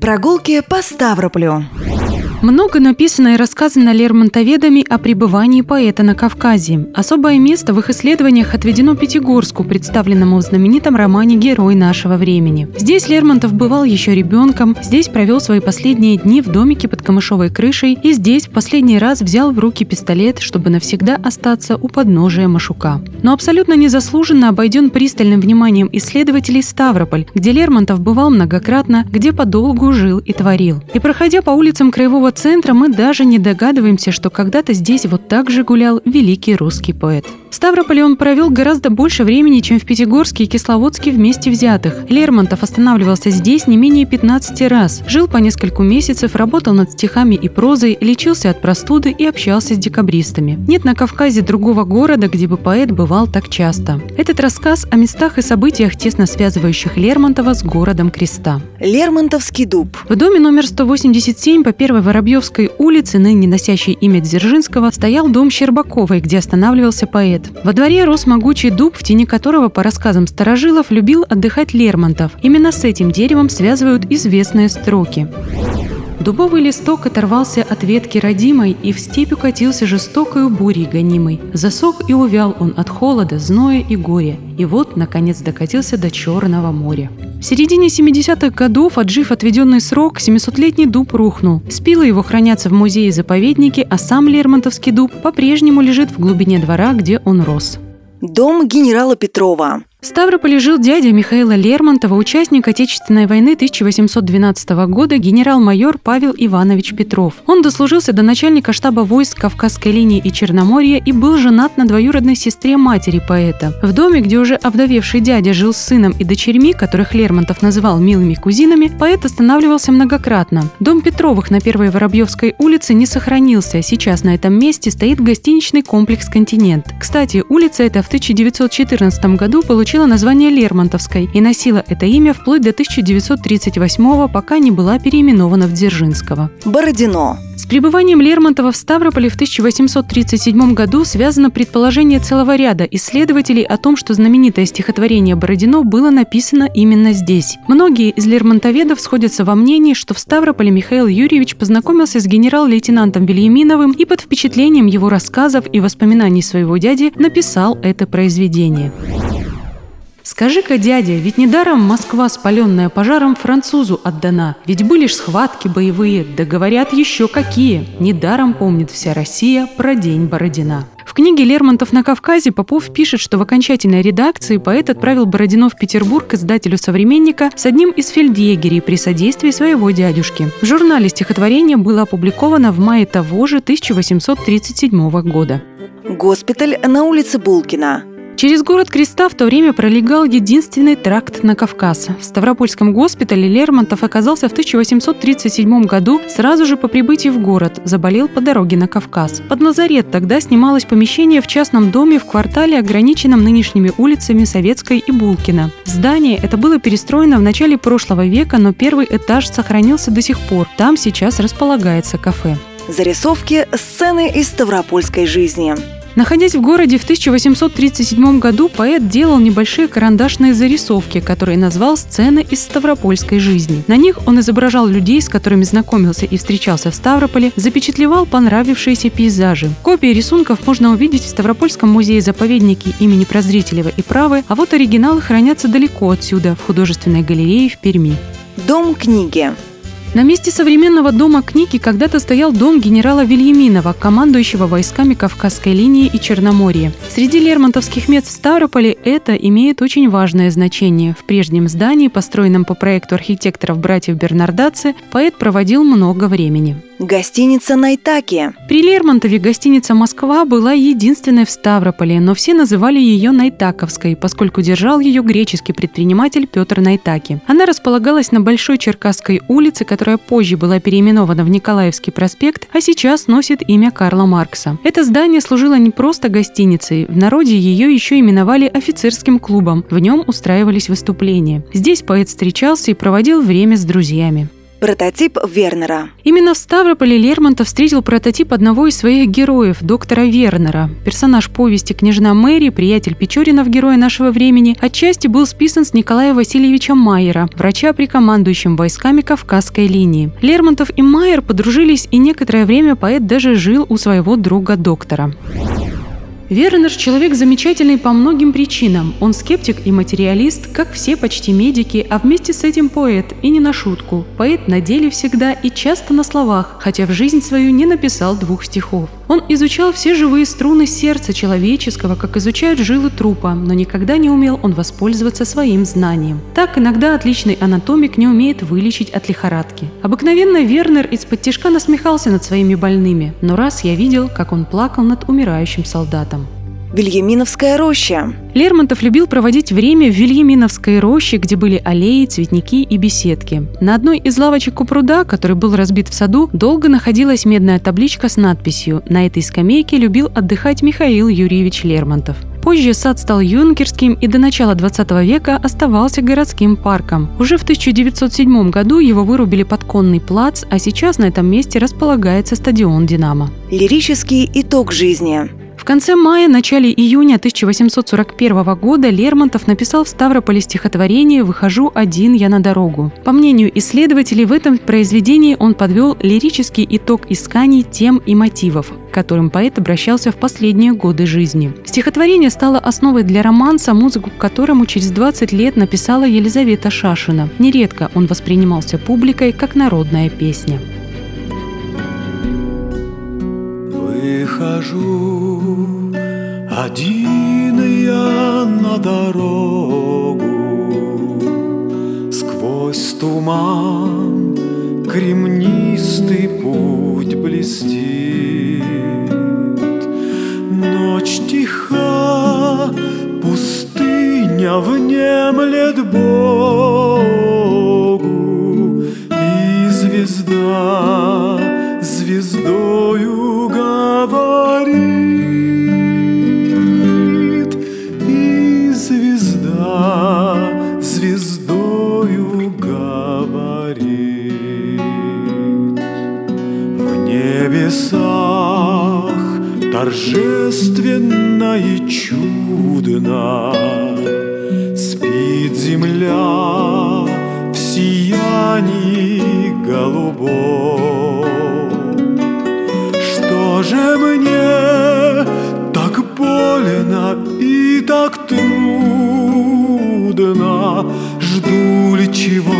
Прогулки по Ставрополю. Много написано и рассказано лермонтоведами о пребывании поэта на Кавказе. Особое место в их исследованиях отведено Пятигорску, представленному в знаменитом романе «Герой нашего времени». Здесь Лермонтов бывал еще ребенком, здесь провел свои последние дни в домике под камышовой крышей и здесь в последний раз взял в руки пистолет, чтобы навсегда остаться у подножия Машука. Но абсолютно незаслуженно обойден пристальным вниманием исследователей Ставрополь, где Лермонтов бывал многократно, где подолгу жил и творил. И проходя по улицам Краевого торгового центра мы даже не догадываемся, что когда-то здесь вот так же гулял великий русский поэт. В Ставрополе он провел гораздо больше времени, чем в Пятигорске и Кисловодске вместе взятых. Лермонтов останавливался здесь не менее 15 раз, жил по нескольку месяцев, работал над стихами и прозой, лечился от простуды и общался с декабристами. Нет на Кавказе другого города, где бы поэт бывал так часто. Этот рассказ о местах и событиях, тесно связывающих Лермонтова с городом Креста. Лермонтовский дуб. В доме номер 187 по Первой Воробьевской улице, ныне носящей имя Дзержинского, стоял дом Щербаковой, где останавливался поэт. Во дворе рос могучий дуб, в тени которого, по рассказам старожилов, любил отдыхать Лермонтов. Именно с этим деревом связывают известные строки. Дубовый листок оторвался от ветки родимой и в степь укатился жестокою бурей гонимой. Засох и увял он от холода, зноя и горя. И вот, наконец, докатился до Черного моря. В середине 70-х годов, отжив отведенный срок, 700-летний дуб рухнул. Спилы его хранятся в музее-заповеднике, а сам Лермонтовский дуб по-прежнему лежит в глубине двора, где он рос. Дом генерала Петрова. Ставрополе жил дядя Михаила Лермонтова, участник Отечественной войны 1812 года, генерал-майор Павел Иванович Петров. Он дослужился до начальника штаба войск Кавказской линии и Черноморья и был женат на двоюродной сестре матери поэта. В доме, где уже овдовевший дядя жил с сыном и дочерьми, которых Лермонтов называл милыми кузинами, поэт останавливался многократно. Дом Петровых на Первой Воробьевской улице не сохранился. Сейчас на этом месте стоит гостиничный комплекс «Континент». Кстати, улица эта в 1914 году получила получила название Лермонтовской и носила это имя вплоть до 1938 пока не была переименована в Дзержинского. Бородино. С пребыванием Лермонтова в Ставрополе в 1837 году связано предположение целого ряда исследователей о том, что знаменитое стихотворение Бородино было написано именно здесь. Многие из лермонтоведов сходятся во мнении, что в Ставрополе Михаил Юрьевич познакомился с генерал-лейтенантом Вильяминовым и под впечатлением его рассказов и воспоминаний своего дяди написал это произведение. Скажи-ка, дядя, ведь недаром Москва, спаленная пожаром, французу отдана. Ведь были ж схватки боевые, да говорят еще какие. Недаром помнит вся Россия про день Бородина. В книге «Лермонтов на Кавказе» Попов пишет, что в окончательной редакции поэт отправил Бородино в Петербург издателю «Современника» с одним из фельдъегерей при содействии своего дядюшки. В журнале стихотворение было опубликовано в мае того же 1837 года. Госпиталь на улице Булкина. Через город Креста в то время пролегал единственный тракт на Кавказ. В Ставропольском госпитале Лермонтов оказался в 1837 году сразу же по прибытии в город, заболел по дороге на Кавказ. Под лазарет тогда снималось помещение в частном доме в квартале, ограниченном нынешними улицами Советской и Булкина. Здание это было перестроено в начале прошлого века, но первый этаж сохранился до сих пор. Там сейчас располагается кафе. Зарисовки сцены из ставропольской жизни. Находясь в городе в 1837 году, поэт делал небольшие карандашные зарисовки, которые назвал «Сцены из ставропольской жизни». На них он изображал людей, с которыми знакомился и встречался в Ставрополе, запечатлевал понравившиеся пейзажи. Копии рисунков можно увидеть в Ставропольском музее-заповеднике имени Прозрителева и Правы, а вот оригиналы хранятся далеко отсюда, в художественной галерее в Перми. Дом книги. На месте современного дома книги когда-то стоял дом генерала Вильяминова, командующего войсками Кавказской линии и Черноморья. Среди лермонтовских мест в Ставрополе это имеет очень важное значение. В прежнем здании, построенном по проекту архитекторов братьев Бернардаци, поэт проводил много времени. Гостиница Найтаки. При Лермонтове гостиница «Москва» была единственной в Ставрополе, но все называли ее Найтаковской, поскольку держал ее греческий предприниматель Петр Найтаки. Она располагалась на Большой Черкасской улице, которая позже была переименована в Николаевский проспект, а сейчас носит имя Карла Маркса. Это здание служило не просто гостиницей, в народе ее еще именовали офицерским клубом, в нем устраивались выступления. Здесь поэт встречался и проводил время с друзьями. Прототип Вернера. Именно в Ставрополе Лермонтов встретил прототип одного из своих героев, доктора Вернера. Персонаж повести «Княжна Мэри», приятель Печоринов, героя нашего времени, отчасти был списан с Николая Васильевича Майера, врача, прикомандующим войсками Кавказской линии. Лермонтов и Майер подружились, и некоторое время поэт даже жил у своего друга-доктора. Вернер – человек замечательный по многим причинам. Он скептик и материалист, как все почти медики, а вместе с этим поэт, и не на шутку. Поэт на деле всегда и часто на словах, хотя в жизнь свою не написал двух стихов. Он изучал все живые струны сердца человеческого, как изучают жилы трупа, но никогда не умел он воспользоваться своим знанием. Так иногда отличный анатомик не умеет вылечить от лихорадки. Обыкновенно Вернер из-под тяжка насмехался над своими больными, но раз я видел, как он плакал над умирающим солдатом. Вильяминовская роща. Лермонтов любил проводить время в Вильяминовской роще, где были аллеи, цветники и беседки. На одной из лавочек у пруда, который был разбит в саду, долго находилась медная табличка с надписью «На этой скамейке любил отдыхать Михаил Юрьевич Лермонтов». Позже сад стал юнкерским и до начала 20 века оставался городским парком. Уже в 1907 году его вырубили под конный плац, а сейчас на этом месте располагается стадион «Динамо». Лирический итог жизни конце мая, начале июня 1841 года Лермонтов написал в Ставрополе стихотворение «Выхожу один я на дорогу». По мнению исследователей, в этом произведении он подвел лирический итог исканий тем и мотивов, к которым поэт обращался в последние годы жизни. Стихотворение стало основой для романса, музыку к которому через 20 лет написала Елизавета Шашина. Нередко он воспринимался публикой как народная песня. Выхожу один я на дорогу. Сквозь туман кремнистый путь блестит звездою говорит. В небесах торжественно и чудно спит земля в сиянии голубом же мне так больно и так трудно? Жду ли чего?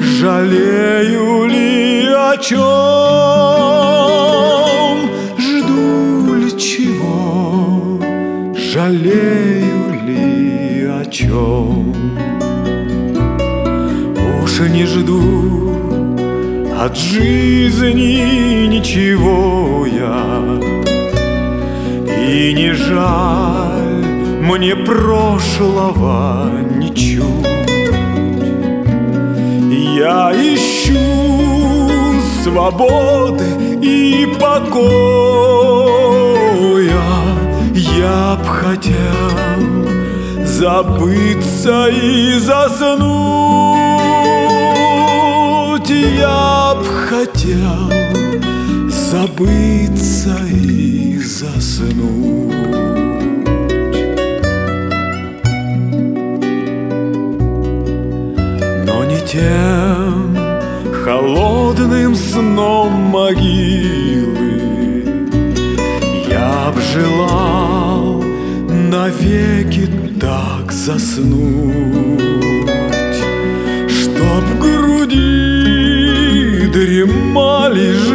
Жалею ли о чем? Жду ли чего? Жалею ли о чем? Уж не жду от жизни ничего я И не жаль мне прошлого ничуть. Я ищу свободы и покоя. Я б хотел забыться и заснуть. Я б хотел забыться и заснуть. Сном могилы. Я б желал навеки так заснуть, Чтоб в груди дремали жизни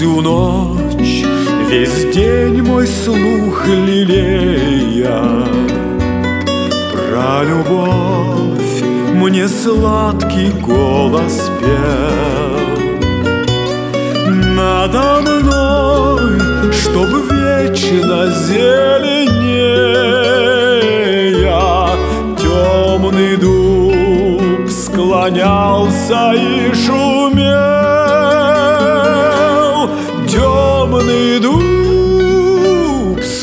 всю ночь весь день мой слух лелея. Про любовь мне сладкий голос пел. Надо мной, чтоб вечно зеленее Темный дуб склонялся и шумел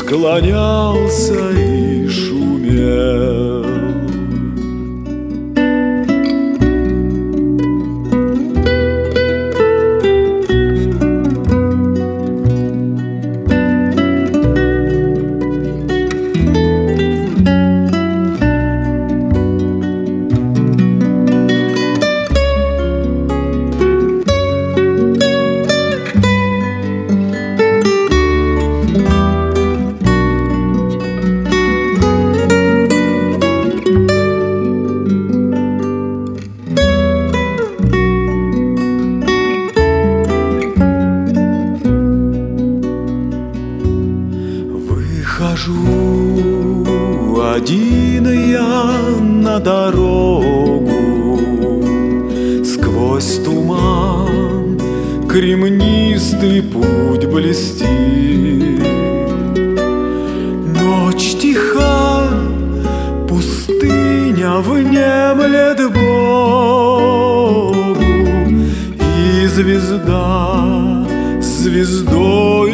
склонялся кремнистый путь блестит Ночь тиха, пустыня внемлет Богу И звезда звездою